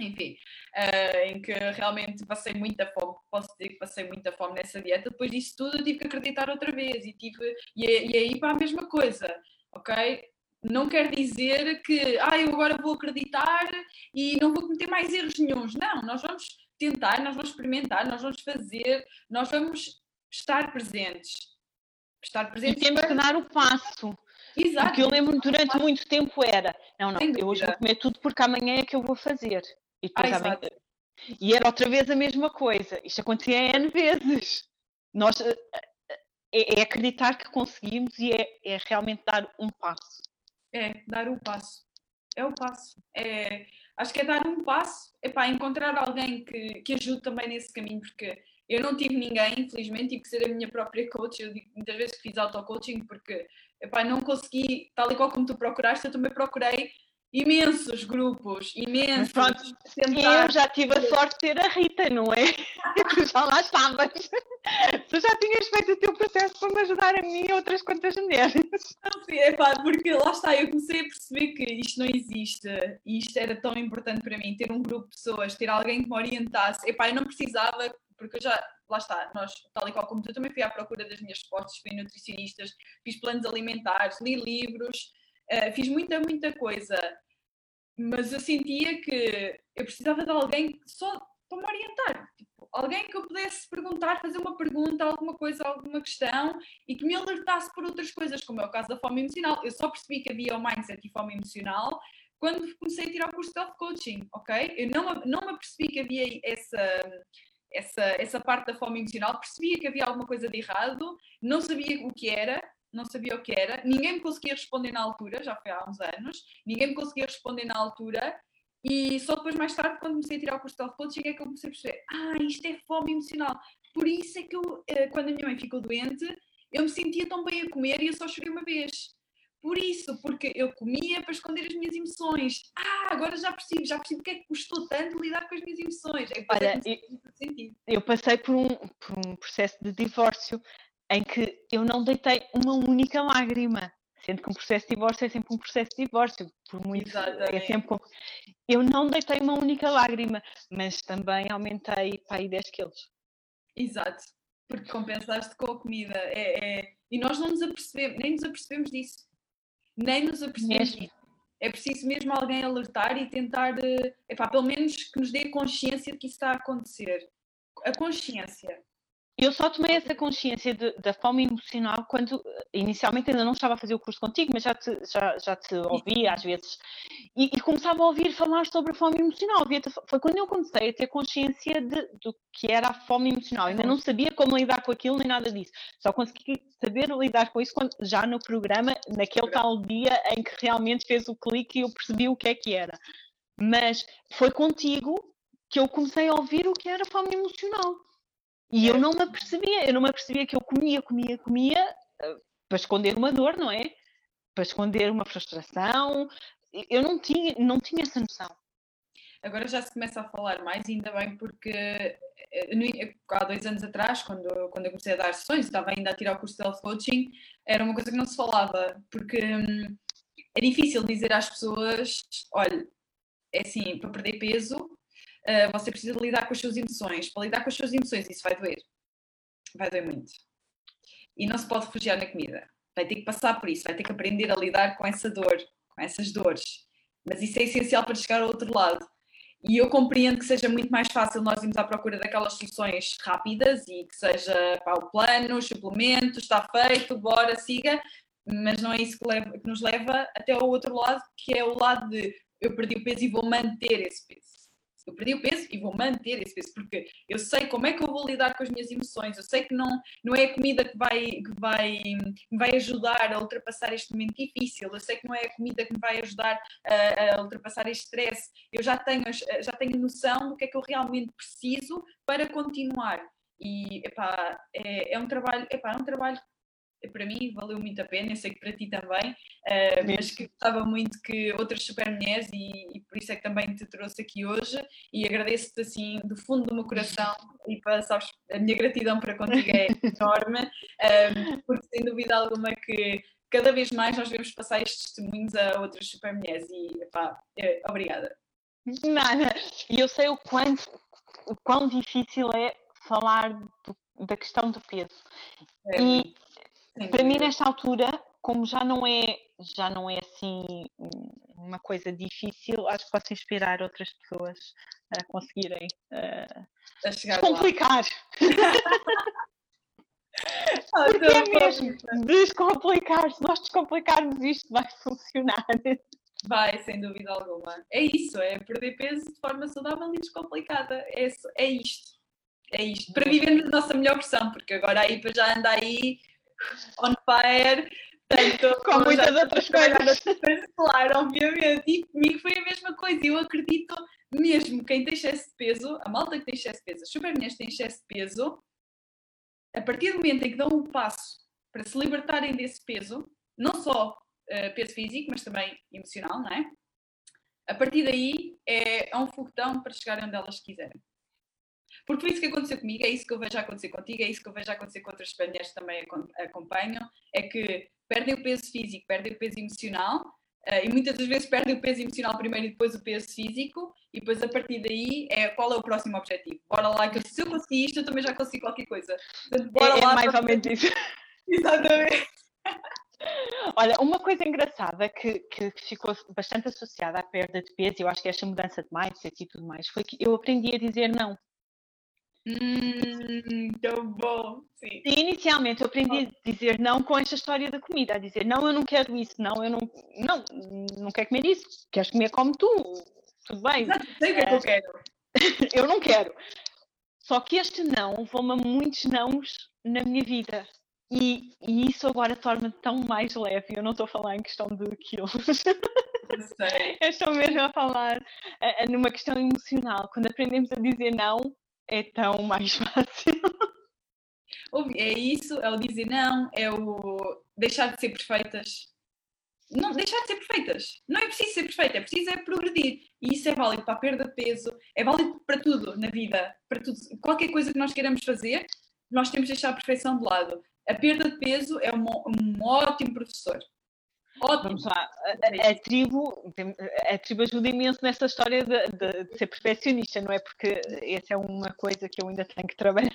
Speaker 1: enfim, uh, em que realmente passei muita fome, posso dizer que passei muita fome nessa dieta, depois disso tudo eu tive que acreditar outra vez e, tive, e, e aí para a mesma coisa, ok? Não quer dizer que, ah, eu agora vou acreditar e não vou cometer mais erros nenhums. Não, nós vamos tentar, nós vamos experimentar, nós vamos fazer, nós vamos estar presentes.
Speaker 2: Estar presentes. E temos para... que dar o passo. Exato. Porque eu lembro durante muito tempo era, não, não, eu hoje vou comer tudo porque amanhã é que eu vou fazer. E depois ah, amanhã... E era outra vez a mesma coisa. Isto acontecia N vezes. Nós eh, eh, é, é acreditar que conseguimos e é, é, realmente dar um passo.
Speaker 1: É, dar um passo. É o passo. É, acho que é dar um passo, é para encontrar alguém que, que ajude também nesse caminho, porque eu não tive ninguém, infelizmente, tive que ser a minha própria coach. Eu digo muitas vezes que fiz auto-coaching porque epá, não consegui, tal e qual como tu procuraste, eu também procurei imensos grupos, imensos.
Speaker 2: Pronto, eu já tive a sorte de ter a Rita, não é? tu já lá estavas. tu já tinhas feito o teu processo para me ajudar a mim e outras quantas mulheres.
Speaker 1: Sim, é pá, porque lá está, eu comecei a perceber que isto não existe e isto era tão importante para mim, ter um grupo de pessoas, ter alguém que me orientasse. Epá, eu não precisava, porque eu já, lá está, nós, tal e qual como tu, também fui à procura das minhas respostas, fui nutricionistas, fiz planos alimentares, li livros, uh, fiz muita, muita coisa, mas eu sentia que eu precisava de alguém só para me orientar, tipo, alguém que eu pudesse perguntar, fazer uma pergunta, alguma coisa, alguma questão e que me alertasse por outras coisas, como é o caso da fome emocional. Eu só percebi que havia o mindset e fome emocional quando comecei a tirar o curso de self-coaching, ok? Eu não, não me apercebi que havia essa essa, essa parte da fome emocional, percebia que havia alguma coisa de errado, não sabia o que era, não sabia o que era, ninguém me conseguia responder na altura, já foi há uns anos, ninguém me conseguia responder na altura, e só depois, mais tarde, quando comecei a tirar o de self cheguei que eu comecei a perceber: ah, isto é fome emocional. Por isso é que eu, eh, quando a minha mãe ficou doente, eu me sentia tão bem a comer e eu só chorei uma vez. Por isso, porque eu comia para esconder as minhas emoções. Ah, agora já percebo, já percebo porque é que custou tanto lidar com as minhas emoções. É
Speaker 2: Olha, eu, eu passei por um, por um processo de divórcio em que eu não deitei uma única lágrima. Sendo que um processo de divórcio é sempre um processo de divórcio, por muito é Exatamente. é sempre Eu não deitei uma única lágrima, mas também aumentei para aí 10 quilos.
Speaker 1: Exato, porque compensaste com a comida. É, é... E nós não nos apercebemos, nem nos apercebemos disso nem nos apercebemos É preciso mesmo alguém alertar e tentar, eh, epá, pelo menos que nos dê consciência de que isso está a acontecer. A consciência.
Speaker 2: Eu só tomei essa consciência de, da fome emocional quando inicialmente ainda não estava a fazer o curso contigo, mas já te, já, já te ouvia às vezes e, e começava a ouvir falar sobre a fome emocional. Foi quando eu comecei a ter consciência de, do que era a fome emocional. Ainda não sabia como lidar com aquilo nem nada disso. Só consegui saber lidar com isso quando, já no programa, naquele tal dia em que realmente fez o clique e eu percebi o que é que era. Mas foi contigo que eu comecei a ouvir o que era fome emocional. E eu não me apercebia, eu não me apercebia que eu comia, comia, comia uh, para esconder uma dor, não é? Para esconder uma frustração. Eu não tinha, não tinha essa noção.
Speaker 1: Agora já se começa a falar mais, ainda bem, porque eh, há dois anos atrás, quando, quando eu comecei a dar sessões, estava ainda a tirar o curso de self-coaching, era uma coisa que não se falava, porque hum, é difícil dizer às pessoas: olha, é assim, para perder peso, uh, você precisa lidar com as suas emoções. Para lidar com as suas emoções, isso vai doer. Vai doer muito. E não se pode refugiar na comida. Vai ter que passar por isso, vai ter que aprender a lidar com essa dor, com essas dores. Mas isso é essencial para chegar ao outro lado. E eu compreendo que seja muito mais fácil nós irmos à procura daquelas soluções rápidas e que seja pá, o plano, os suplementos, está feito, bora, siga, mas não é isso que, leva, que nos leva até ao outro lado, que é o lado de eu perdi o peso e vou manter esse peso eu perdi o peso e vou manter esse peso, porque eu sei como é que eu vou lidar com as minhas emoções, eu sei que não, não é a comida que vai, que vai, que vai ajudar a ultrapassar este momento difícil, eu sei que não é a comida que me vai ajudar a, a ultrapassar este stress, eu já tenho, já tenho noção do que é que eu realmente preciso para continuar. E epá, é, é um trabalho, epá, é um trabalho para mim valeu muito a pena, eu sei que para ti também, uh, mas que gostava muito que outras super mulheres, e, e, por isso é que também te trouxe aqui hoje, e agradeço-te assim do fundo do meu coração, e para, sabes, a minha gratidão para contigo é enorme, um, porque sem dúvida alguma que cada vez mais nós devemos passar estes testemunhos a outras super mulheres, e pá, é, obrigada.
Speaker 2: Nada, e eu sei o quanto, o quão difícil é falar do, da questão do peso. É, e. Para mim, nesta altura, como já não é já não é assim uma coisa difícil, acho que posso inspirar outras pessoas a conseguirem uh, a descomplicar. ah, Porque é mesmo descomplicar, se nós descomplicarmos isto vai funcionar.
Speaker 1: Vai, sem dúvida alguma. É isso, é perder peso de forma saudável e descomplicada. É, é isto. É isto. Para vivermos a nossa melhor versão, porque agora aí já anda aí on fire. Tanto,
Speaker 2: com muitas outras coisas.
Speaker 1: Claro, obviamente. E comigo foi a mesma coisa. Eu acredito mesmo quem tem excesso de peso, a malta que tem excesso de peso, as supermulheres têm excesso de peso, a partir do momento em que dão um passo para se libertarem desse peso, não só uh, peso físico, mas também emocional, não é? A partir daí é, é um foguetão para chegarem onde elas quiserem. Porque foi isso que aconteceu comigo, é isso que eu vejo acontecer contigo, é isso que eu vejo acontecer com outras mulheres que também acompanham, é que perdem o peso físico, perdem o peso emocional, Uh, e muitas das vezes perdem o peso emocional primeiro e depois o peso físico, e depois a partir daí é qual é o próximo objetivo. Bora lá, que se eu conseguir isto, eu também já consigo qualquer coisa.
Speaker 2: Portanto, bora é, lá, é mais ou menos isso.
Speaker 1: Exatamente.
Speaker 2: Olha, uma coisa engraçada que, que ficou bastante associada à perda de peso, eu acho que esta mudança de mindset e tudo mais, foi que eu aprendi a dizer não.
Speaker 1: Hum, tão bom. Sim.
Speaker 2: Inicialmente eu aprendi a dizer não com esta história da comida, a dizer não, eu não quero isso, não, eu não, não, não quero comer isso, queres comer como tu, tudo bem.
Speaker 1: Exato, sei o que é que eu quero.
Speaker 2: eu não quero. Só que este não levou-me a muitos nãos na minha vida. E, e isso agora torna tão mais leve. Eu não estou a falar em questão de quilos. Eu estou mesmo a falar numa questão emocional. Quando aprendemos a dizer não, é tão mais fácil.
Speaker 1: É isso, é o dizer não, é o deixar de ser perfeitas. Não, deixar de ser perfeitas. Não é preciso ser perfeita, é preciso é progredir. E isso é válido para a perda de peso, é válido para tudo na vida, para tudo. Qualquer coisa que nós queiramos fazer, nós temos de deixar a perfeição de lado. A perda de peso é um, um ótimo professor.
Speaker 2: Ótimo. Vamos lá. A, a, tribo, a tribo ajuda imenso nessa história de, de, de, ser perfeccionista, não é? Porque essa é uma coisa que eu ainda tenho que trabalhar.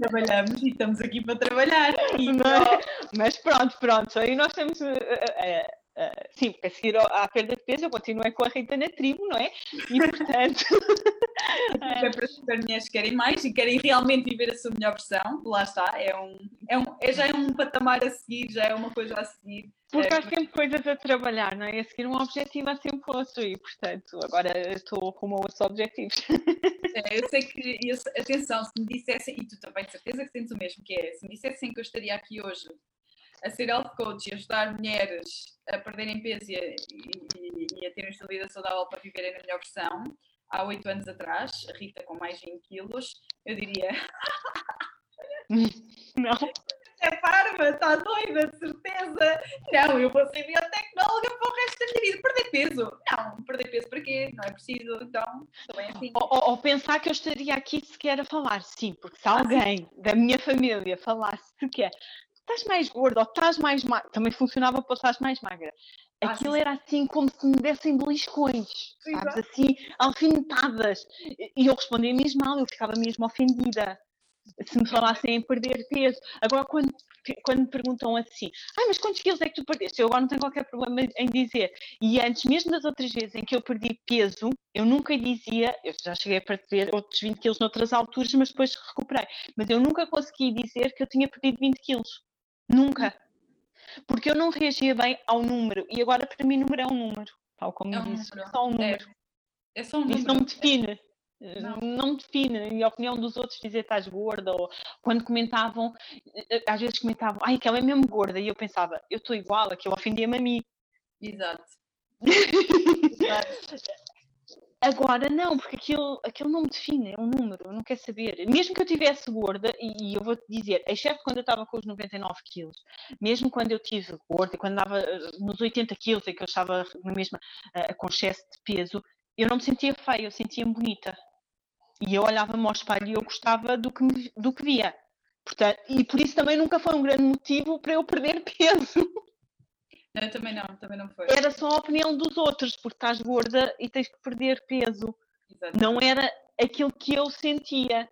Speaker 1: Trabalhamos e estamos aqui para trabalhar.
Speaker 2: É? Mas pronto, pronto. Aí nós temos. Uh, uh, Uh, sim, porque a seguir à perda de peso eu continuei com a Rita na tribo, não é? E portanto.
Speaker 1: é para as mulheres que querem mais e querem realmente viver a sua melhor versão, lá está, é um, é um, é, já é um patamar a seguir, já é uma coisa a seguir.
Speaker 2: Porque há sempre coisas a trabalhar, não é? A seguir um objetivo há sempre outro e, portanto, agora estou com outros objetivos.
Speaker 1: É, eu sei que, eu, atenção, se me dissessem, e tu também de certeza que sentes o mesmo, que é, se me dissessem que eu estaria aqui hoje a ser health coach e ajudar mulheres a perderem peso e a, e, e a terem uma vida saudável para viverem na melhor versão, há oito anos atrás, a Rita com mais 20 quilos, eu diria.
Speaker 2: Não.
Speaker 1: É parva, está doida, de certeza. Não, eu vou ser biotecnóloga para o resto da minha vida. Perder peso? Não, perder peso para quê? Não é preciso, então, também assim.
Speaker 2: Ou, ou, ou, pensar que eu estaria aqui sequer a falar, sim, porque se alguém ah, da minha família falasse sequer, estás mais gorda ou estás mais magra, também funcionava para estás mais magra. Ah, Aquilo ah, era assim como se me dessem beliscões, sabes? Assim, alfinetadas. E eu respondia mesmo mal, eu ficava mesmo ofendida se me falassem em perder peso. Agora, quando, quando me perguntam assim, ah, mas quantos quilos é que tu perdeste? Eu agora não tenho qualquer problema em dizer. E antes, mesmo das outras vezes em que eu perdi peso, eu nunca dizia, eu já cheguei a perder outros 20 quilos noutras alturas, mas depois recuperei. Mas eu nunca consegui dizer que eu tinha perdido 20 quilos. Nunca. Porque eu não reagia bem ao número. E agora, para mim, número é um número. Tal como é um disse. Número. Só um número.
Speaker 1: É, é só um número.
Speaker 2: Isso não me define. Não. não me define, e a opinião dos outros dizer estás gorda, ou quando comentavam, eh, às vezes comentavam, ai, que ela é mesmo gorda, e eu pensava, eu estou igual, aquilo ofendia-me a mim.
Speaker 1: Exato. Exato.
Speaker 2: Agora não, porque aquilo, aquilo não me define, é um número, não quero saber. Mesmo que eu tivesse gorda, e, eu vou-te dizer, exceto quando eu estava com os 99 quilos, mesmo quando eu tive gorda, quando andava eh, nos 80 quilos, e que eu estava na mesma, uh, com excesso de peso, eu não me sentia feia, eu sentia-me bonita. E eu olhava-me ao espelho e eu gostava do que, me, do que via. Portanto, e por isso também nunca foi um grande motivo para eu perder peso.
Speaker 1: Não, também não, também não foi.
Speaker 2: Era só a opinião dos outros, porque estás gorda e tens que perder peso. Exatamente. Não era aquilo que eu sentia.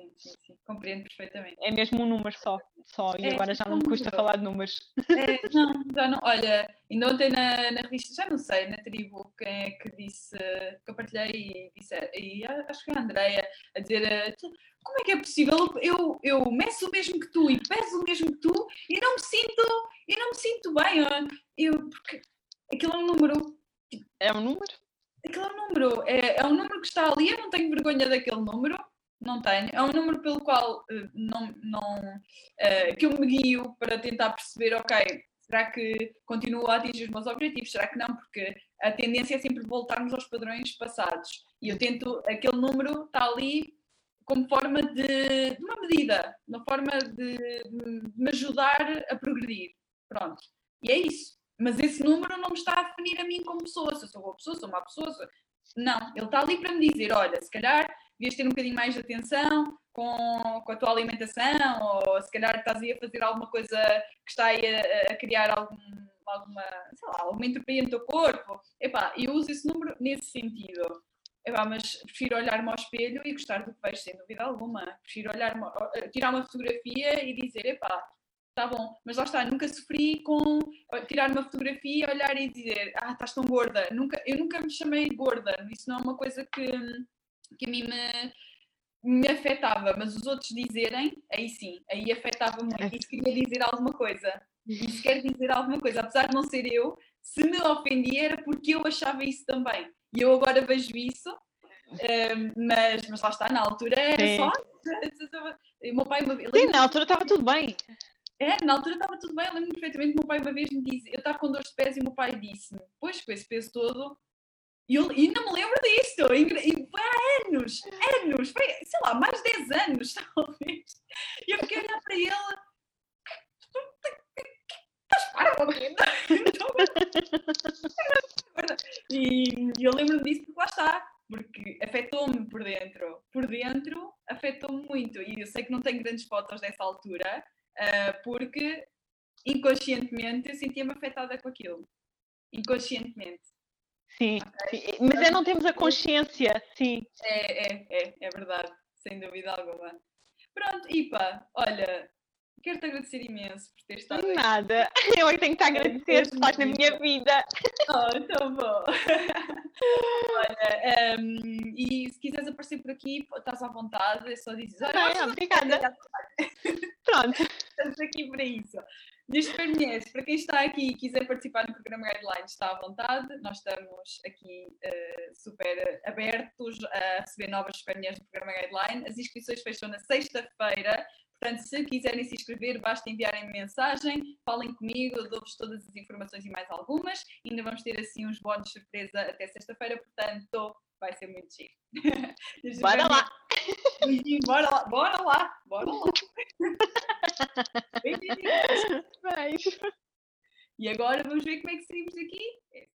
Speaker 1: Sim, sim, sim. Compreendo perfeitamente.
Speaker 2: É mesmo um número só. só e é, agora já não me custa falar de números.
Speaker 1: É, não, já não. Olha, ainda ontem na, na revista, já não sei, na tribo, quem é que disse, que eu partilhei e disse, e acho que foi a Andrea, a dizer como é que é possível? Eu, eu meço o mesmo que tu e peso o mesmo que tu e não me sinto, e não me sinto bem. Eu, porque aquilo é um número.
Speaker 2: É um número?
Speaker 1: Aquilo é um número. É, é um número que está ali, eu não tenho vergonha daquele número. Não tenho. É um número pelo qual uh, não, não, uh, que eu me guio para tentar perceber, ok, será que continuo a atingir os meus objetivos? Será que não? Porque a tendência é sempre voltarmos aos padrões passados. E eu tento, aquele número está ali como forma de, de, uma medida, uma forma de, de, me ajudar a progredir. Pronto. E é isso. Mas esse número não me está a definir a mim como pessoa. Se eu sou boa pessoa, sou má pessoa. Sou... Não. Ele está ali para me dizer: olha, se calhar devias ter um bocadinho mais de atenção com, com a tua alimentação, ou se calhar estás aí a fazer alguma coisa que está aí a, a criar algum, alguma, sei lá, alguma entropia no teu corpo. Epá, eu uso esse número nesse sentido. Epá, mas prefiro olhar-me ao espelho e gostar do que vejo, sem dúvida alguma. Prefiro olhar eh, tirar uma fotografia e dizer, epá, tá bom, mas lá está, nunca sofri com tirar uma fotografia, olhar e dizer, ah, estás tão gorda. Nunca, eu nunca me chamei gorda, isso não é uma coisa que, que a mim me, me afetava, mas os outros dizerem, aí sim, aí afetava muito. Isso queria dizer alguma coisa. Isso quer dizer alguma coisa, apesar de não ser eu, se me ofendia era porque eu achava isso também. E eu agora vejo isso, um, mas, mas lá está, na altura era Sim. só. O meu pai,
Speaker 2: Sim, na altura estava tudo bem.
Speaker 1: É, na altura estava tudo bem. Eu lembro perfeitamente que o meu pai uma vez me disse: Eu estava com dores de pés e o meu pai disse-me: Pois, com esse peso todo. E, eu, não me lembro disso. E há anos, anos, foi, sei lá, mais de 10 anos, talvez. E eu fiquei a olhar para ele: Estás para, E eu lembro-me disso porque lá está, porque afetou-me por dentro. Por dentro, afetou-me muito. E eu sei que não tenho grandes fotos dessa altura, uh, porque inconscientemente eu sentia-me afetada com aquilo. Inconscientemente.
Speaker 2: Sim, sim, mas é não temos a consciência, sim.
Speaker 1: É, é, é, é verdade, sem dúvida alguma. Pronto, Ipa, olha, Quero-te agradecer imenso por ter estado
Speaker 2: aqui. Nada, eu é que tenho que te agradecer por estás na minha vida.
Speaker 1: Oh, tão bom. Olha, um, e se quiseres aparecer por aqui, estás à vontade, é só dizer.
Speaker 2: Olha, obrigada. Pronto.
Speaker 1: Estamos aqui para isso. Neste Perniers, para quem está aqui e quiser participar no programa Guidelines, está à vontade. Nós estamos aqui uh, super abertos a receber novas Superniers do programa Guideline. As inscrições fecham na sexta-feira, Portanto, se quiserem se inscrever, basta enviarem mensagem, falem comigo, dou-vos todas as informações e mais algumas. E ainda vamos ter assim uns bónus surpresa até sexta-feira, portanto, vai ser muito giro.
Speaker 2: bora lá!
Speaker 1: Bora lá! Bora lá! Bora lá! E agora vamos ver como é que saímos aqui.